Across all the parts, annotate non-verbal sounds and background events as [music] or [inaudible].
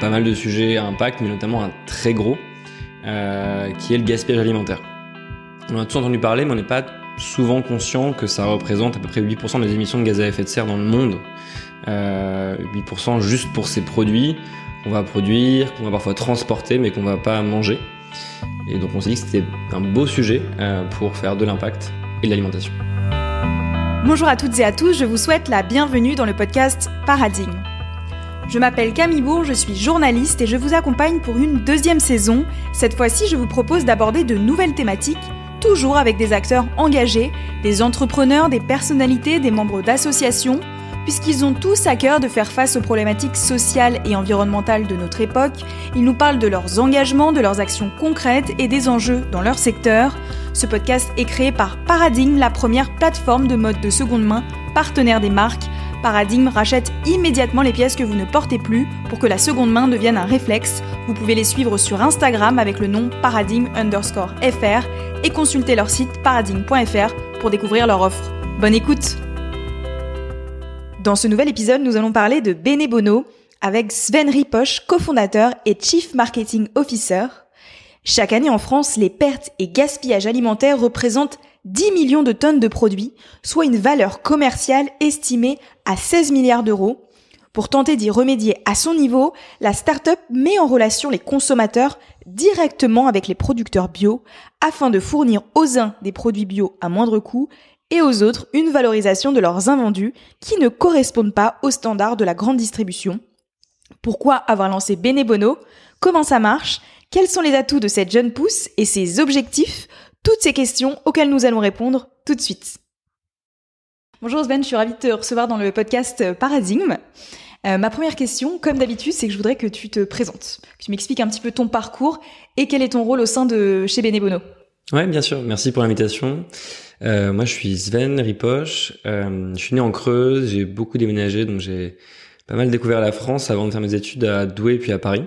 pas mal de sujets à impact, mais notamment un très gros, euh, qui est le gaspillage alimentaire. On a tous entendu parler, mais on n'est pas souvent conscient que ça représente à peu près 8% des émissions de gaz à effet de serre dans le monde. Euh, 8% juste pour ces produits qu'on va produire, qu'on va parfois transporter, mais qu'on va pas manger. Et donc on s'est dit que c'était un beau sujet euh, pour faire de l'impact et de l'alimentation. Bonjour à toutes et à tous, je vous souhaite la bienvenue dans le podcast Paradigme. Je m'appelle Camille Bourg, je suis journaliste et je vous accompagne pour une deuxième saison. Cette fois-ci, je vous propose d'aborder de nouvelles thématiques, toujours avec des acteurs engagés, des entrepreneurs, des personnalités, des membres d'associations, puisqu'ils ont tous à cœur de faire face aux problématiques sociales et environnementales de notre époque. Ils nous parlent de leurs engagements, de leurs actions concrètes et des enjeux dans leur secteur. Ce podcast est créé par Paradigme, la première plateforme de mode de seconde main partenaire des marques Paradigme rachète immédiatement les pièces que vous ne portez plus pour que la seconde main devienne un réflexe. Vous pouvez les suivre sur Instagram avec le nom paradigme underscore fr et consulter leur site paradigme.fr pour découvrir leur offre. Bonne écoute Dans ce nouvel épisode, nous allons parler de Benebono avec Sven Ripoche, cofondateur et Chief Marketing Officer. Chaque année en France, les pertes et gaspillages alimentaires représentent 10 millions de tonnes de produits, soit une valeur commerciale estimée à 16 milliards d'euros. Pour tenter d'y remédier à son niveau, la start-up met en relation les consommateurs directement avec les producteurs bio afin de fournir aux uns des produits bio à moindre coût et aux autres une valorisation de leurs invendus qui ne correspondent pas aux standards de la grande distribution. Pourquoi avoir lancé Benebono Comment ça marche? Quels sont les atouts de cette jeune pousse et ses objectifs? Toutes ces questions auxquelles nous allons répondre tout de suite. Bonjour Sven, je suis ravie de te recevoir dans le podcast Paradigme. Euh, ma première question, comme d'habitude, c'est que je voudrais que tu te présentes, que tu m'expliques un petit peu ton parcours et quel est ton rôle au sein de chez Benebono. Ouais, bien sûr. Merci pour l'invitation. Euh, moi, je suis Sven Ripoche. Euh, je suis né en Creuse. J'ai beaucoup déménagé, donc j'ai pas mal découvert la France avant de faire mes études à Douai puis à Paris.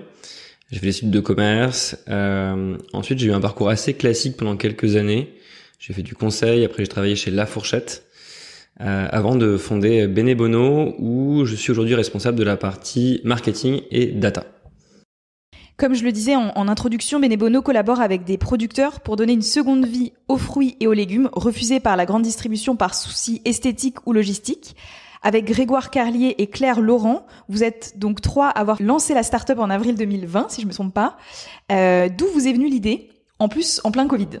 J'ai fait des études de commerce. Euh, ensuite, j'ai eu un parcours assez classique pendant quelques années. J'ai fait du conseil. Après, j'ai travaillé chez La Fourchette. Euh, avant de fonder Benebono, où je suis aujourd'hui responsable de la partie marketing et data. Comme je le disais en, en introduction, Benebono collabore avec des producteurs pour donner une seconde vie aux fruits et aux légumes refusés par la grande distribution par souci esthétique ou logistique. Avec Grégoire Carlier et Claire Laurent, vous êtes donc trois à avoir lancé la start-up en avril 2020, si je me trompe pas. Euh, D'où vous est venue l'idée En plus, en plein Covid?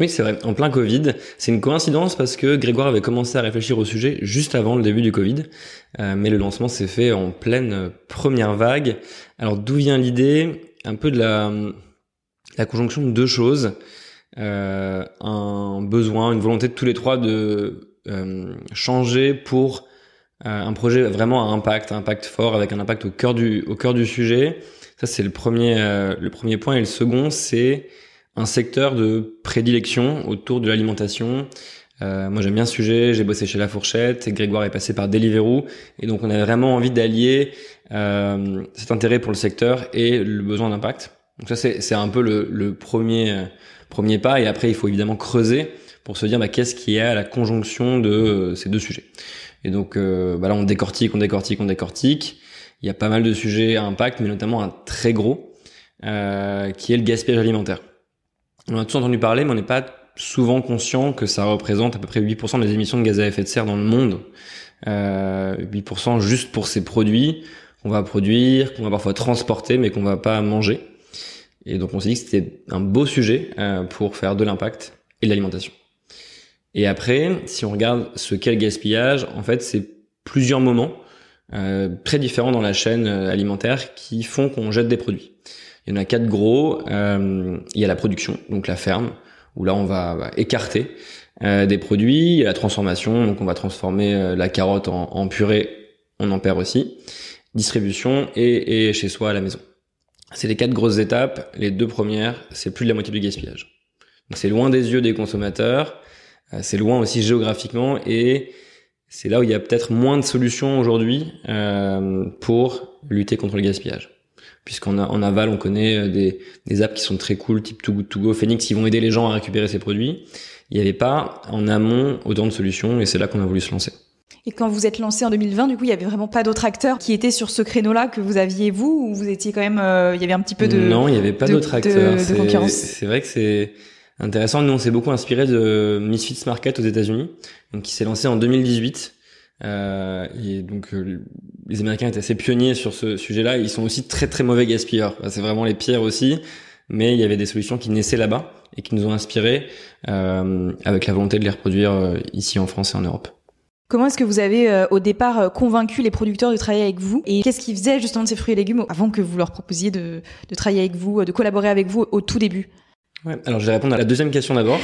Oui, c'est vrai, en plein Covid. C'est une coïncidence parce que Grégoire avait commencé à réfléchir au sujet juste avant le début du Covid, euh, mais le lancement s'est fait en pleine première vague. Alors d'où vient l'idée? Un peu de la, la conjonction de deux choses. Euh, un besoin, une volonté de tous les trois de changer pour un projet vraiment à impact, un impact fort, avec un impact au cœur du, au cœur du sujet. Ça, c'est le premier, euh, le premier point. Et le second, c'est un secteur de prédilection autour de l'alimentation. Euh, moi, j'aime bien ce sujet. J'ai bossé chez La Fourchette. Et Grégoire est passé par Deliveroo. Et donc, on avait vraiment envie d'allier euh, cet intérêt pour le secteur et le besoin d'impact. Donc ça, c'est un peu le, le premier, premier pas. Et après, il faut évidemment creuser pour se dire bah, qu'est-ce qui est à la conjonction de ces deux sujets. Et donc euh, bah là, on décortique, on décortique, on décortique. Il y a pas mal de sujets à impact, mais notamment un très gros, euh, qui est le gaspillage alimentaire. On a tous entendu parler, mais on n'est pas souvent conscient que ça représente à peu près 8% des émissions de gaz à effet de serre dans le monde. Euh, 8% juste pour ces produits qu'on va produire, qu'on va parfois transporter, mais qu'on va pas manger. Et donc on s'est dit que c'était un beau sujet euh, pour faire de l'impact et de l'alimentation. Et après, si on regarde ce qu'est le gaspillage, en fait, c'est plusieurs moments euh, très différents dans la chaîne euh, alimentaire qui font qu'on jette des produits. Il y en a quatre gros. Euh, il y a la production, donc la ferme, où là on va, écarter euh, des produits. Il y a la transformation, donc on va transformer euh, la carotte en, en, purée, on en perd aussi. Distribution et, et chez soi à la maison. C'est les quatre grosses étapes. Les deux premières, c'est plus de la moitié du gaspillage. C'est loin des yeux des consommateurs. Euh, c'est loin aussi géographiquement et c'est là où il y a peut-être moins de solutions aujourd'hui euh, pour lutter contre le gaspillage. Puisqu'en en aval, on connaît euh, des, des, apps qui sont très cool, type Too Good To Go, Phoenix, qui vont aider les gens à récupérer ces produits. Il n'y avait pas en amont autant de solutions et c'est là qu'on a voulu se lancer. Et quand vous êtes lancé en 2020, du coup, il y avait vraiment pas d'autres acteurs qui étaient sur ce créneau-là que vous aviez vous, ou vous étiez quand même, il y avait un petit peu de non, il y avait pas d'autres acteurs. C'est vrai que c'est intéressant. Nous, on s'est beaucoup inspiré de Misfits Market aux États-Unis, qui s'est lancé en 2018. Euh, et donc euh, les Américains étaient assez pionniers sur ce sujet-là. Ils sont aussi très très mauvais gaspilleurs. c'est vraiment les pires aussi. Mais il y avait des solutions qui naissaient là-bas et qui nous ont inspirés euh, avec la volonté de les reproduire euh, ici en France et en Europe. Comment est-ce que vous avez euh, au départ convaincu les producteurs de travailler avec vous et qu'est-ce qu'ils faisaient justement de ces fruits et légumes avant que vous leur proposiez de, de travailler avec vous, de collaborer avec vous au tout début? Ouais, alors je vais répondre à la deuxième question d'abord.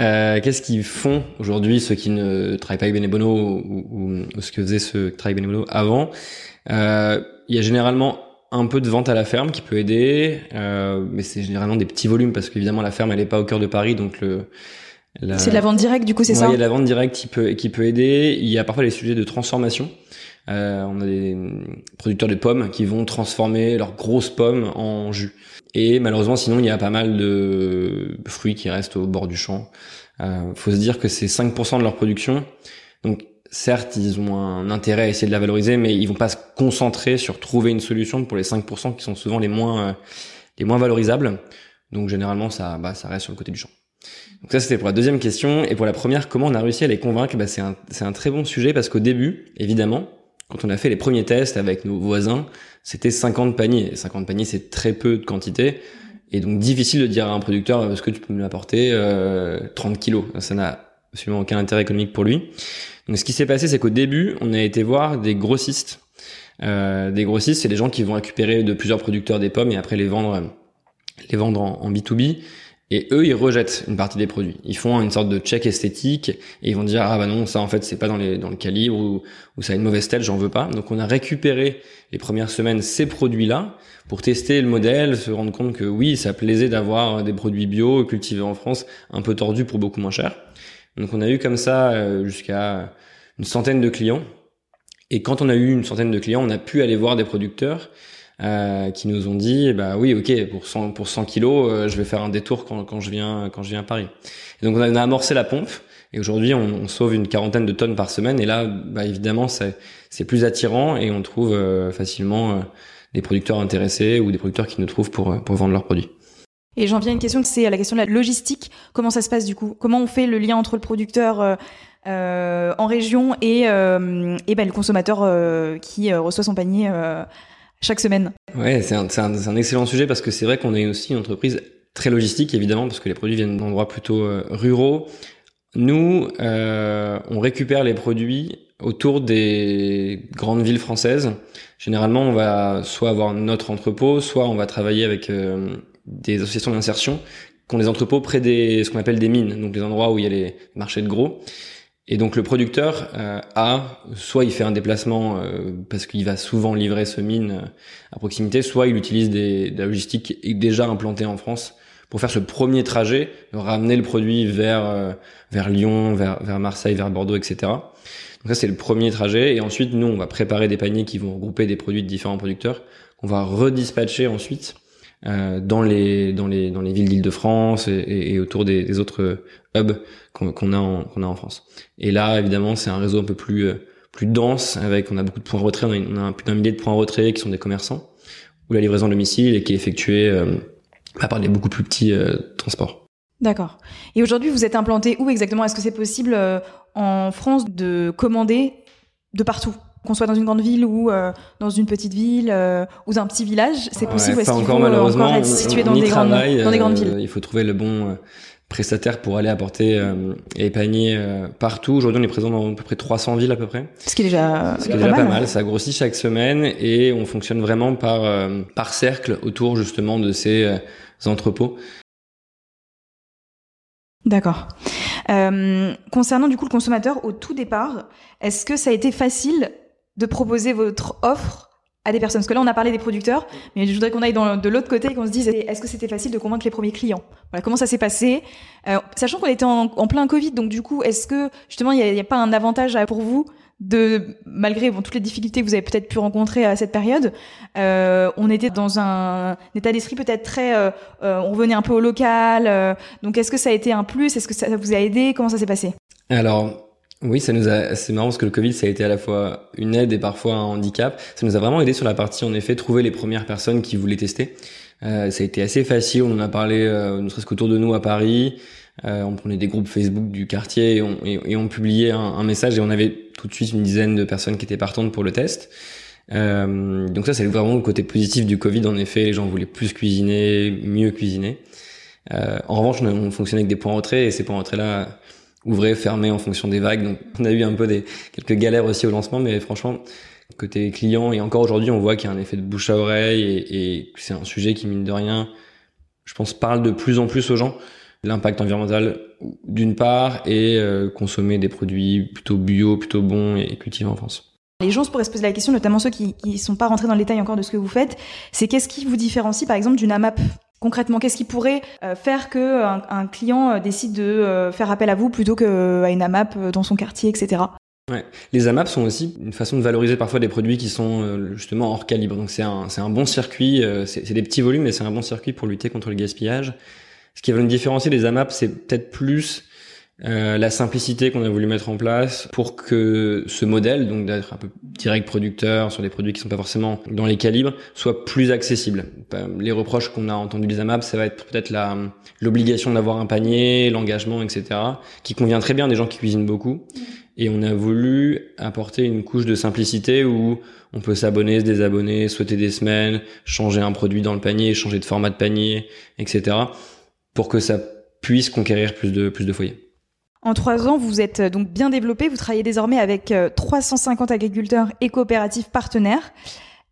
Euh, Qu'est-ce qu'ils font aujourd'hui ceux qui ne travaillent pas avec Benebono ou, ou, ce que faisaient ceux qui travaillent avec Benebono avant? Euh, Il y a généralement un peu de vente à la ferme qui peut aider, euh, mais c'est généralement des petits volumes parce qu'évidemment la ferme elle est pas au cœur de Paris, donc le c'est de la vente directe du coup c'est ça? Il y a de la vente directe qui peut qui peut aider. Il y a parfois les sujets de transformation. Euh, on a des producteurs de pommes qui vont transformer leurs grosses pommes en jus. Et malheureusement, sinon, il y a pas mal de fruits qui restent au bord du champ. Euh, faut se dire que c'est 5% de leur production. Donc, certes, ils ont un intérêt à essayer de la valoriser, mais ils vont pas se concentrer sur trouver une solution pour les 5% qui sont souvent les moins, euh, les moins valorisables. Donc, généralement, ça, bah, ça reste sur le côté du champ. Donc ça, c'était pour la deuxième question. Et pour la première, comment on a réussi à les convaincre? Bah, C'est un, un très bon sujet parce qu'au début, évidemment, quand on a fait les premiers tests avec nos voisins, c'était 50 paniers. 50 paniers, c'est très peu de quantité. Et donc difficile de dire à un producteur, est-ce que tu peux me l'apporter euh, 30 kilos? Ça n'a absolument aucun intérêt économique pour lui. Donc ce qui s'est passé, c'est qu'au début, on a été voir des grossistes. Euh, des grossistes, c'est des gens qui vont récupérer de plusieurs producteurs des pommes et après les vendre, les vendre en, en B2B. Et eux, ils rejettent une partie des produits. Ils font une sorte de check esthétique et ils vont dire ah bah non ça en fait c'est pas dans les dans le calibre ou, ou ça a une mauvaise telle, j'en veux pas. Donc on a récupéré les premières semaines ces produits-là pour tester le modèle, se rendre compte que oui ça plaisait d'avoir des produits bio cultivés en France, un peu tordus pour beaucoup moins cher. Donc on a eu comme ça euh, jusqu'à une centaine de clients. Et quand on a eu une centaine de clients, on a pu aller voir des producteurs euh, qui nous ont dit bah oui ok pour 100 pour 100 kilos euh, je vais faire un détour quand, je viens quand je viens à Paris. Donc on a, amorcé la pompe et aujourd'hui on, sauve une quarantaine de tonnes par semaine et là bah, évidemment c'est plus attirant et on trouve euh, facilement des producteurs intéressés ou des producteurs qui nous trouvent pour vendre leurs produits. Et j'en viens à une question, c'est la question de la logistique. Comment ça se passe du coup? Comment on fait le lien entre le producteur en région et, ben, le consommateur qui reçoit son panier chaque semaine Ouais, c'est un, un, un, excellent sujet parce que c'est vrai qu'on est aussi une entreprise très logistique, évidemment, parce que les produits viennent d'endroits plutôt euh, ruraux. Nous, euh, on récupère les produits autour des grandes villes françaises. Généralement, on va soit avoir notre entrepôt, soit on va travailler avec euh, des associations d'insertion qui ont des entrepôts près des ce qu'on appelle des mines, donc des endroits où il y a les marchés de gros. Et donc le producteur euh, a, soit il fait un déplacement euh, parce qu'il va souvent livrer ce mine euh, à proximité, soit il utilise des, de la logistique déjà implantée en France pour faire ce premier trajet, ramener le produit vers vers Lyon, vers, vers Marseille, vers Bordeaux, etc. Donc ça c'est le premier trajet. Et ensuite nous on va préparer des paniers qui vont regrouper des produits de différents producteurs qu'on va redispatcher ensuite euh, dans les dans les dans les villes d'Île-de-France et, et, autour des, des autres hubs qu'on a en, qu'on a en France. Et là, évidemment, c'est un réseau un peu plus euh, plus dense avec on a beaucoup de points de retrait, on a, on a plus d'un millier de points de retrait qui sont des commerçants où la livraison de domicile et qui est effectuée euh, par des beaucoup plus petits euh, transports. D'accord. Et aujourd'hui, vous êtes implanté où exactement? Est-ce que c'est possible en France de commander de partout? Qu'on soit dans une grande ville ou euh, dans une petite ville euh, ou dans un petit village, c'est possible. Ouais, est-ce faut encore être situé dans, des grandes, dans des grandes villes Il faut trouver le bon prestataire pour aller apporter les paniers partout. Aujourd'hui, on est présent dans à peu près 300 villes à peu près. Ce qui est déjà, Ce qui est déjà pas, mal. Ça grossit chaque semaine et on fonctionne vraiment par par cercle autour justement de ces entrepôts. D'accord. Euh, concernant du coup le consommateur au tout départ, est-ce que ça a été facile de proposer votre offre à des personnes. Parce que là, on a parlé des producteurs, mais je voudrais qu'on aille dans, de l'autre côté et qu'on se dise, est-ce que c'était facile de convaincre les premiers clients? Voilà, comment ça s'est passé? Euh, Sachant qu'on était en, plein Covid, donc du coup, est-ce que justement, il n'y a, pas un avantage pour vous de malgré toutes les difficultés que vous avez peut-être pu rencontrer à cette période, euh, on était dans un, état d'esprit peut-être très, euh, on revenait un peu au local. Donc est-ce que ça a été un plus? Est-ce que ça vous a aidé? Comment ça s'est passé? Alors Oui, ça nous a. C'est marrant parce que le Covid, ça a été à la fois une aide et parfois un handicap. Ça nous a vraiment aidé sur la partie, en effet, trouver les premières personnes qui voulaient tester. Euh, ça a été assez facile. On en a parlé, euh, ne serait-ce qu'autour de nous à Paris. Euh, on prenait des groupes Facebook du quartier et on, et, on publiait un, un, message et on avait tout de suite une dizaine de personnes qui étaient partantes pour le test. Euh, donc ça, c'est vraiment le côté positif du Covid. En effet, les gens voulaient plus cuisiner, mieux cuisiner. Euh, en revanche, on, on fonctionnait avec des points retrait et ces points retrait là ouvraient, fermaient en fonction des vagues. Donc on a eu un peu des quelques galères aussi au lancement, mais franchement, côté client et encore aujourd'hui, on voit qu'il y a un effet de bouche à oreille et, et c'est un sujet qui mine de rien, je pense, parle de plus en plus aux gens. L'impact environnemental d'une part et euh, consommer des produits plutôt bio, plutôt bons et cultivés en France. Les gens pourraient se poser la question, notamment ceux qui ne sont pas rentrés dans le détail encore de ce que vous faites, c'est qu'est-ce qui vous différencie par exemple d'une AMAP Concrètement, qu'est-ce qui pourrait euh, faire que un, client euh, décide de euh, faire appel à vous plutôt qu'à une AMAP dans son quartier, etc. Les AMAP sont aussi une façon de valoriser parfois des produits qui sont justement hors calibre. Donc c'est un, c'est un bon circuit, c'est, des petits volumes, mais c'est un bon circuit pour lutter contre le gaspillage. Ce qui va nous différencier des AMAP, c'est peut-être plus euh, la simplicité qu'on a voulu mettre en place pour que ce modèle, donc d'être un peu direct producteur sur des produits qui sont pas forcément dans les calibres, soit plus accessible. Les reproches qu'on a entendus des AMAP, ça va être peut-être la l'obligation d'avoir un panier, l'engagement, etc., qui convient très bien des gens qui cuisinent beaucoup. Et on a voulu apporter une couche de simplicité où on peut s'abonner, se désabonner, souhaiter des semaines, changer un produit dans le panier, changer de format de panier, etc., pour que ça puisse conquérir plus de plus de foyers. En trois ans, vous êtes euh, donc bien développé. Vous travaillez désormais avec 350 euh, agriculteurs et coopératives partenaires.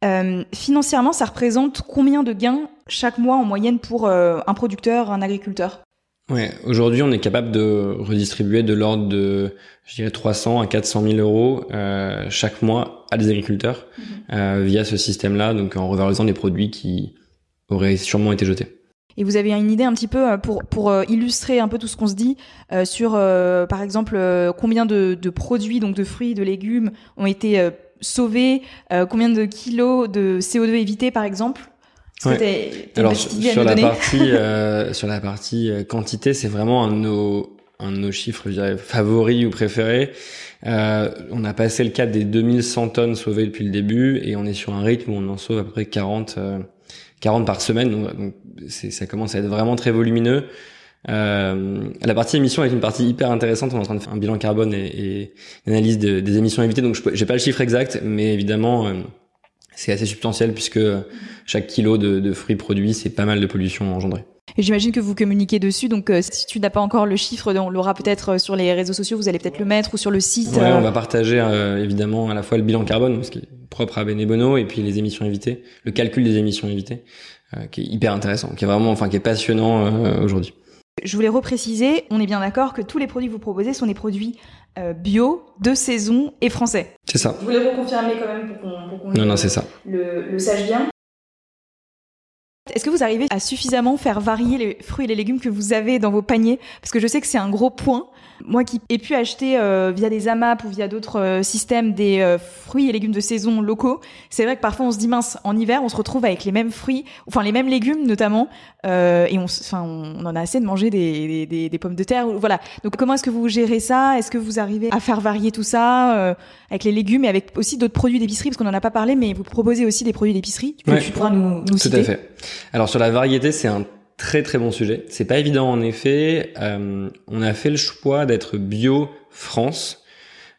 Euh, financièrement, ça représente combien de gains chaque mois en moyenne pour un producteur, un agriculteur? Ouais, aujourd'hui, on est capable de redistribuer de l'ordre de, je dirais, 300 à 400 000 euros chaque mois à des agriculteurs mhm. via ce système-là, donc en revalorisant des produits qui auraient sûrement été jetés. Et vous avez une idée un petit peu euh, pour, pour euh, illustrer un peu tout ce qu'on se dit euh, sur, par exemple, combien de, de, produits, donc de fruits, de légumes, ont été sauvés, combien de kilos de CO2 évités, par exemple? Alors [laughs] sur, la partie, sur la partie quantité, c'est vraiment un de nos, un de nos chiffres, je dirais, favoris ou préférés. on a passé le cap des 2100 tonnes sauvées depuis le début et on est sur un rythme où on en sauve à peu près 40 40 par semaine, donc, ça commence à être vraiment très volumineux. Euh, la partie émission est une partie hyper intéressante. On est en train de faire un bilan carbone et, et une analyse des émissions évitées. Donc, je j'ai pas le chiffre exact, mais évidemment, euh, c'est assez substantiel puisque chaque kilo de, de fruits produits, c'est pas mal de pollution engendrée. Et j'imagine que vous communiquez dessus, donc euh, si tu n'as pas encore le chiffre, on l'aura peut-être euh, sur les réseaux sociaux, vous allez peut-être le mettre ou sur le site. Ouais, on va partager évidemment à la fois le bilan carbone, ce qui est propre à Benebono, et puis les émissions évitées, le calcul des émissions évitées, qui est hyper intéressant, qui est vraiment, enfin, qui est passionnant aujourd'hui. Je voulais repréciser, on est bien d'accord que tous les produits que vous proposez sont des produits bio, de saison et français. C'est ça. Je voulais reconfirmer quand même pour qu'on non, non, c'est ça. Le, le sache bien. Est-ce que vous arrivez à suffisamment faire varier les fruits et les légumes que vous avez dans vos paniers? Parce que je sais que c'est un gros point. Moi qui ai pu acheter euh, via des AMAP ou via d'autres euh, systèmes des euh, fruits et légumes de saison locaux, c'est vrai que parfois on se dit mince, en hiver on se retrouve avec les mêmes fruits, enfin les mêmes légumes notamment, et on, enfin on en a assez de manger des, des, des pommes de terre, voilà. Donc comment est-ce que vous gérez ça? Est-ce que vous arrivez à faire varier tout ça avec les légumes et avec aussi d'autres produits d'épicerie? Parce qu'on en a pas parlé, mais vous proposez aussi des produits d'épicerie. Tu, tu pourras nous, nous Tout à fait. Alors sur la variété, c'est un très très bon sujet. C'est pas évident en effet. Euh, on a fait le choix d'être bio France,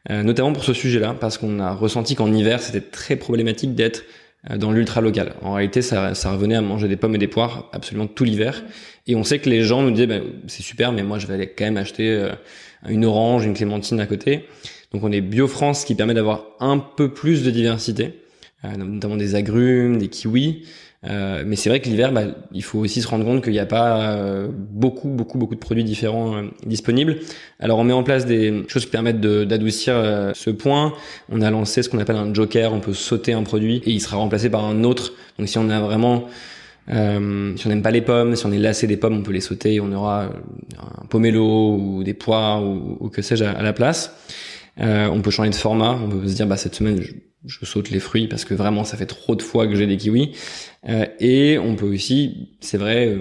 euh, notamment pour ce sujet-là, parce qu'on a ressenti qu'en hiver c'était très problématique d'être euh, dans l'ultra local. En réalité, ça, ça, revenait à manger des pommes et des poires absolument tout l'hiver. Et on sait que les gens nous disaient, bah, c'est super, mais moi je vais quand même acheter une orange, une clémentine à côté. Donc on est bio France, qui permet d'avoir un peu plus de diversité, notamment des agrumes, des kiwis. Euh, mais c'est vrai que l'hiver, bah, il faut aussi se rendre compte qu'il n'y a pas euh, beaucoup, beaucoup, beaucoup de produits différents euh, disponibles. Alors on met en place des choses qui permettent d'adoucir ce point. On a lancé ce qu'on appelle un joker. On peut sauter un produit et il sera remplacé par un autre. Donc si on a vraiment si on n'aime pas les pommes, si on est lassé des pommes, on peut les sauter et on aura un pomelo ou des pois ou, que sais-je à, la place. on peut changer de format. On peut se dire, bah cette semaine, je, saute les fruits parce que vraiment ça fait trop de fois que j'ai des kiwis. Euh, et on peut aussi, c'est vrai, euh,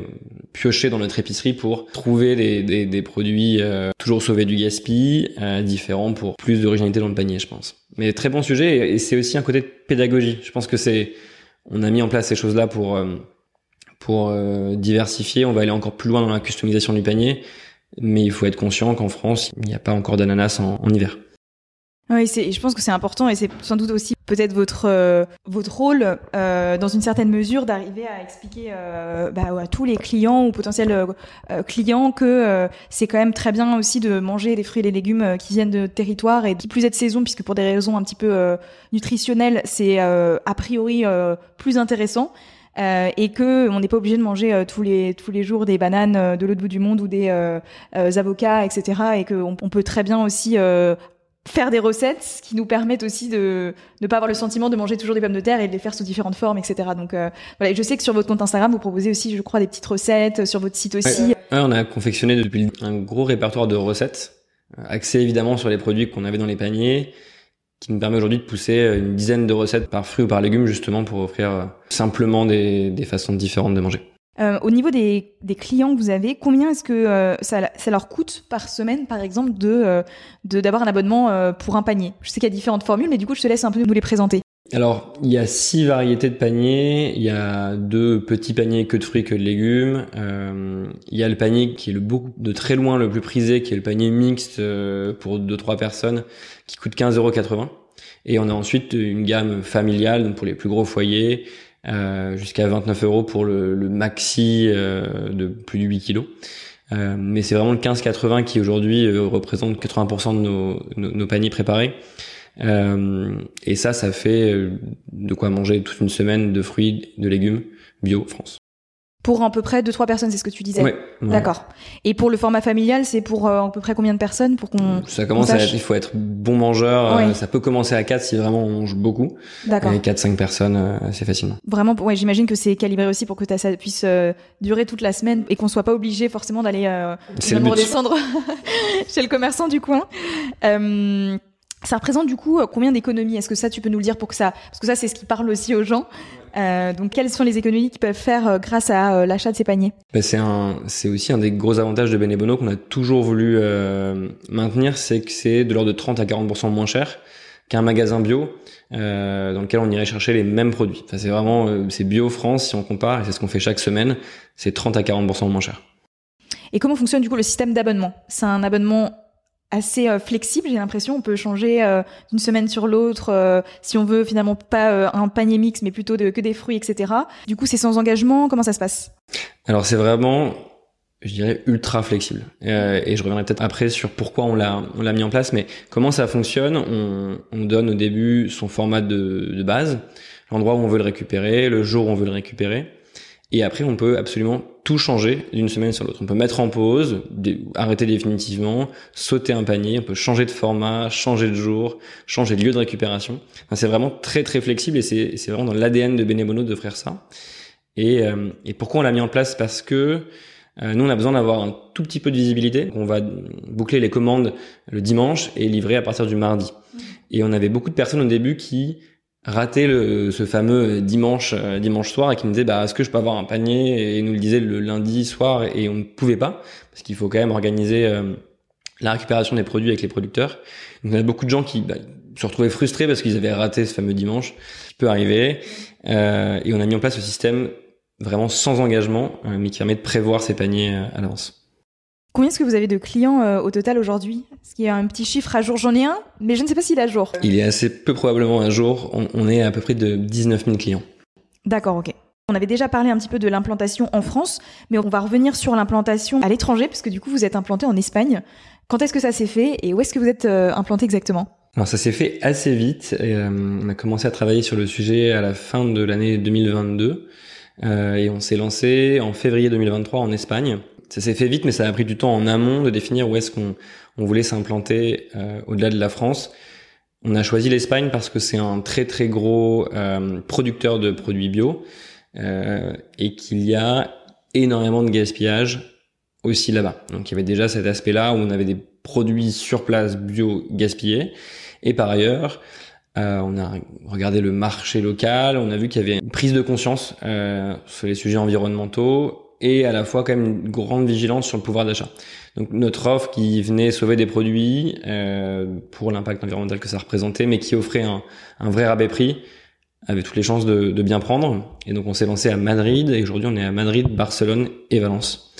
piocher dans notre épicerie pour trouver des, des, des produits euh, toujours sauvés du gaspillage, euh, différents pour plus d'originalité dans le panier, je pense. Mais très bon sujet et, c'est aussi un côté de pédagogie. Je pense que c'est, on a mis en place ces choses-là pour pour diversifier. On va aller encore plus loin dans la customisation du panier, mais il faut être conscient qu'en France, il n'y a pas encore d'ananas en, en hiver. Oui, je pense que c'est important et c'est sans doute aussi peut-être votre euh, votre rôle euh, dans une certaine mesure d'arriver à expliquer euh, bah, à tous les clients ou potentiels euh, clients que c'est quand même très bien aussi de manger des fruits et des légumes qui viennent de territoire et qui plus être saison puisque pour des raisons un petit peu nutritionnelles c'est a priori plus intéressant. et que on n'est pas obligé de manger tous les tous les jours des bananes de l'autre bout du monde ou des avocats, etc. Et qu'on on peut très bien aussi faire des recettes qui nous permettent aussi de ne pas avoir le sentiment de manger toujours des pommes de terre et de les faire sous différentes formes, etc. Donc euh, voilà, je sais que sur votre compte Instagram, vous proposez aussi, je crois, des petites recettes, sur votre site aussi. Ouais, on a confectionné depuis un gros répertoire de recettes, euh, axé évidemment sur les produits qu'on avait dans les paniers, qui nous permet aujourd'hui de pousser une dizaine de recettes par fruit ou par légumes, justement pour offrir euh, simplement des, des façons différentes de manger. Euh, au niveau des, des, clients que vous avez, combien est-ce que euh, ça, ça, leur coûte par semaine, par exemple, de euh, d'avoir un abonnement euh, pour un panier? Je sais qu'il y a différentes formules, mais du coup, je te laisse un peu nous les présenter. Alors, il y a six variétés de paniers. Il y a deux petits paniers que de fruits, que de légumes. il y a le panier qui est le beaucoup de très loin le plus prisé, qui est le panier mixte pour deux trois personnes, qui coûte 15,80 Et on a ensuite une gamme familiale donc pour les plus gros foyers euh, jusqu'à 29 euros pour le, maxi euh, de plus de 8 kilos. Euh, mais c'est vraiment le 15,80 qui aujourd'hui représente 80% de nos, nos, nos, paniers préparés. et ça, ça fait de quoi manger toute une semaine de fruits, de légumes bio France pour à peu près deux trois personnes, c'est ce que tu disais. Ouais, D'accord. Et pour le format familial, c'est pour euh, à peu près combien de personnes pour qu'on Ça commence à être, il faut être bon mangeur, euh, ça peut commencer à 4 si vraiment on mange beaucoup. D'accord. Et 4 5 personnes euh, assez facilement. Vraiment ouais, j'imagine que c'est calibré aussi pour que ça puisse durer toute la semaine et qu'on soit pas obligé forcément d'aller euh, redescendre [laughs] chez le commerçant du coin. Ça représente du coup combien d'économies? Est-ce que ça tu peux nous le dire pour que ça parce que ça c'est ce qui parle aussi aux gens. Euh, donc, quelles sont les économies qu'ils peuvent faire euh, grâce à euh, l'achat de ces paniers? Bah, C'est un, c'est aussi un des gros avantages de Benebono qu'on a toujours voulu maintenir, c'est que c'est de l'ordre de 30 à 40% moins cher qu'un magasin bio dans lequel on irait chercher les mêmes produits. Enfin, c'est vraiment, c'est bio France si on compare, et c'est ce qu'on fait chaque semaine. C'est 30 à 40% moins cher. Et comment fonctionne du coup le système d'abonnement? C'est un abonnement assez euh, flexible, j'ai l'impression. On peut changer euh, d'une semaine sur l'autre euh, si on veut finalement pas un panier mix, mais plutôt de, que des fruits, etc. Du coup, c'est sans engagement. Comment ça se passe? Alors c'est vraiment, je dirais, ultra flexible. et je reviendrai peut-être après sur pourquoi on l'a on l'a mis en place, mais comment ça fonctionne? On, on donne au début son format de, de base, l'endroit où on veut le récupérer, le jour où on veut le récupérer. Et après, on peut absolument tout changer d'une semaine sur l'autre. On peut mettre en pause, arrêter définitivement, sauter un panier, on peut changer de format, changer de jour, changer de lieu de récupération. Enfin, c'est vraiment très très flexible et c'est vraiment dans l'ADN de Benebono de faire ça. Et, euh, et pourquoi on l'a mis en place? Parce que euh, nous, on a besoin d'avoir un tout petit peu de visibilité. On va boucler les commandes le dimanche et livrer à partir du mardi. Et on avait beaucoup de personnes au début qui raté le, ce fameux dimanche euh, dimanche soir et qui me disait bah est-ce que je peux avoir un panier? Et nous le disait le lundi soir et on ne pouvait pas parce qu'il faut quand même organiser euh, la récupération des produits avec les producteurs. Donc y a beaucoup de gens qui bah, se retrouvaient frustrés parce qu'ils avaient raté ce fameux dimanche, qui peut arriver. Euh, et on a mis en place ce système vraiment sans engagement, mais qui permet de prévoir ses paniers à l'avance. Combien est-ce que vous avez de clients euh, au total aujourd'hui? Qu'il y a un petit chiffre à jour? J'en ai un, mais je ne sais pas s'il est à jour. Il est assez peu probablement à jour. On, est à peu près de 19 000 clients. D'accord, ok. On avait déjà parlé un petit peu de l'implantation en France, mais on va revenir sur l'implantation à l'étranger, parce que du coup, vous êtes implanté en Espagne. Quand est-ce que ça s'est fait et où est-ce que vous êtes euh, implanté exactement? Alors ça s'est fait assez vite. Et, euh, on a commencé à travailler sur le sujet à la fin de l'année 2022 euh, et on s'est lancé en février 2023 en Espagne. Ça s'est fait vite, mais ça a pris du temps en amont de définir où est-ce qu'on on voulait s'implanter euh, au-delà de la France. On a choisi l'Espagne parce que c'est un très très gros euh, producteur de produits bio euh, et qu'il y a énormément de gaspillage aussi là-bas. Donc il y avait déjà cet aspect-là où on avait des produits sur place bio gaspillés. Et par ailleurs, euh, on a regardé le marché local, on a vu qu'il y avait une prise de conscience euh, sur les sujets environnementaux et à la fois quand même une grande vigilance sur le pouvoir d'achat. Donc notre offre qui venait sauver des produits euh, pour l'impact environnemental que ça représentait, mais qui offrait un, vrai rabais prix, avait toutes les chances de, bien prendre. Et donc on s'est lancé à Madrid et aujourd'hui on est à Madrid, Barcelone et Valence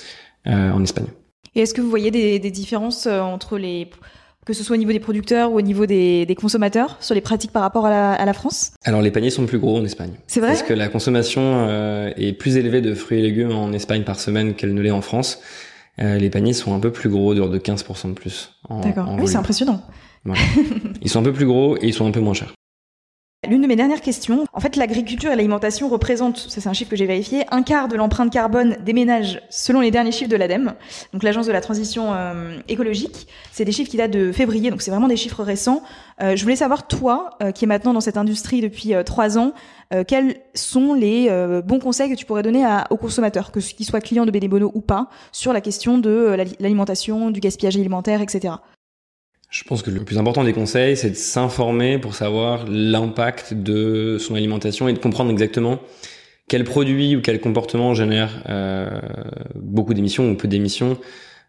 euh, en Espagne. Et est-ce que vous voyez des, des différences euh, entre les que ce soit au niveau des producteurs ou au niveau des, des consommateurs sur les pratiques par rapport à la, à la, France Alors les paniers sont plus gros en Espagne. C'est vrai Parce que la consommation euh, est plus élevée de fruits et légumes en Espagne par semaine qu'elle ne l'est en France. Euh, les paniers sont un peu plus gros, de 15% de plus. D'accord, oui c'est impressionnant. Voilà. ils sont un peu plus gros et ils sont un peu moins chers. L'une de mes dernières questions, en fait, l'agriculture et l'alimentation représentent, ça c'est un chiffre que j'ai vérifié, un quart de l'empreinte carbone des ménages selon les derniers chiffres de l'ADEME, donc l'agence de la transition euh, écologique. C'est des chiffres qui datent de février, donc c'est vraiment des chiffres récents. Euh, je voulais savoir, toi, euh, qui es maintenant dans cette industrie depuis trois ans, quels sont les bons conseils que tu pourrais donner à, aux consommateurs, que qu'ils soient clients de Bénébono ou pas, sur la question de l'alimentation, du gaspillage alimentaire, etc. Je pense que le plus important des conseils, c'est de s'informer pour savoir l'impact de son alimentation et de comprendre exactement quel produit ou quel comportement génère euh, beaucoup d'émissions ou peu d'émissions.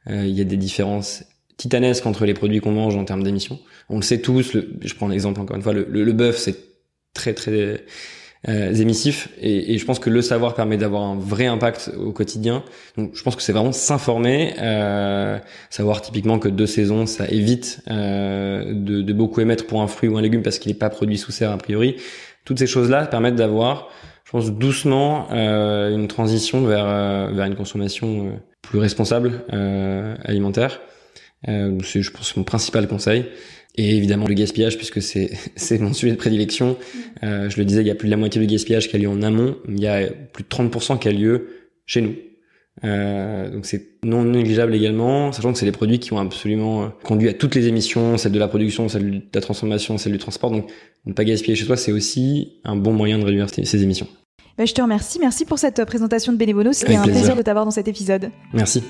Euh, il y a des différences titanesques entre les produits qu'on mange en termes d'émissions. On le sait tous. Je prends l'exemple encore une fois. Le, le, le bœuf, c'est très très euh, émissifs et, et, je pense que le savoir permet d'avoir un vrai impact au quotidien. Donc je pense que c'est vraiment s'informer, euh, savoir typiquement que deux saisons ça évite euh, de, de, beaucoup émettre pour un fruit ou un légume parce qu'il n'est pas produit sous serre a priori. Toutes ces choses-là permettent d'avoir, je pense doucement euh, une transition vers euh, vers une consommation euh, plus responsable alimentaire. C'est je pense mon principal conseil. Et évidemment le gaspillage, puisque c'est [laughs] c'est mon sujet de prédilection. Euh, je le disais, il y a plus de la moitié du gaspillage qui a lieu en amont. Il y a plus de 30% qui a lieu chez nous. Euh, donc c'est non négligeable également, sachant que c'est des produits qui ont absolument euh, conduit à toutes les émissions, celle de la production, celle de la transformation, celle du transport. Donc ne pas gaspiller chez toi, c'est aussi un bon moyen de réduire ces émissions. Ben, je te remercie. Merci pour cette présentation de Bénébono. C'était un plaisir. plaisir de t'avoir dans cet épisode. Merci.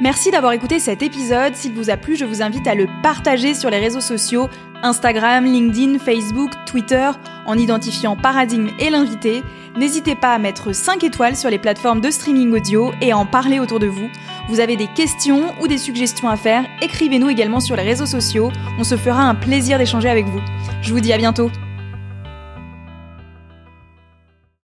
Merci d'avoir écouté cet épisode. S'il vous a plu, je vous invite à le partager sur les réseaux sociaux Instagram, LinkedIn, Facebook, Twitter, en identifiant Paradigme et l'invité. N'hésitez pas à mettre 5 étoiles sur les plateformes de streaming audio et à en parler autour de vous. Vous avez des questions ou des suggestions à faire, écrivez-nous également sur les réseaux sociaux. On se fera un plaisir d'échanger avec vous. Je vous dis à bientôt.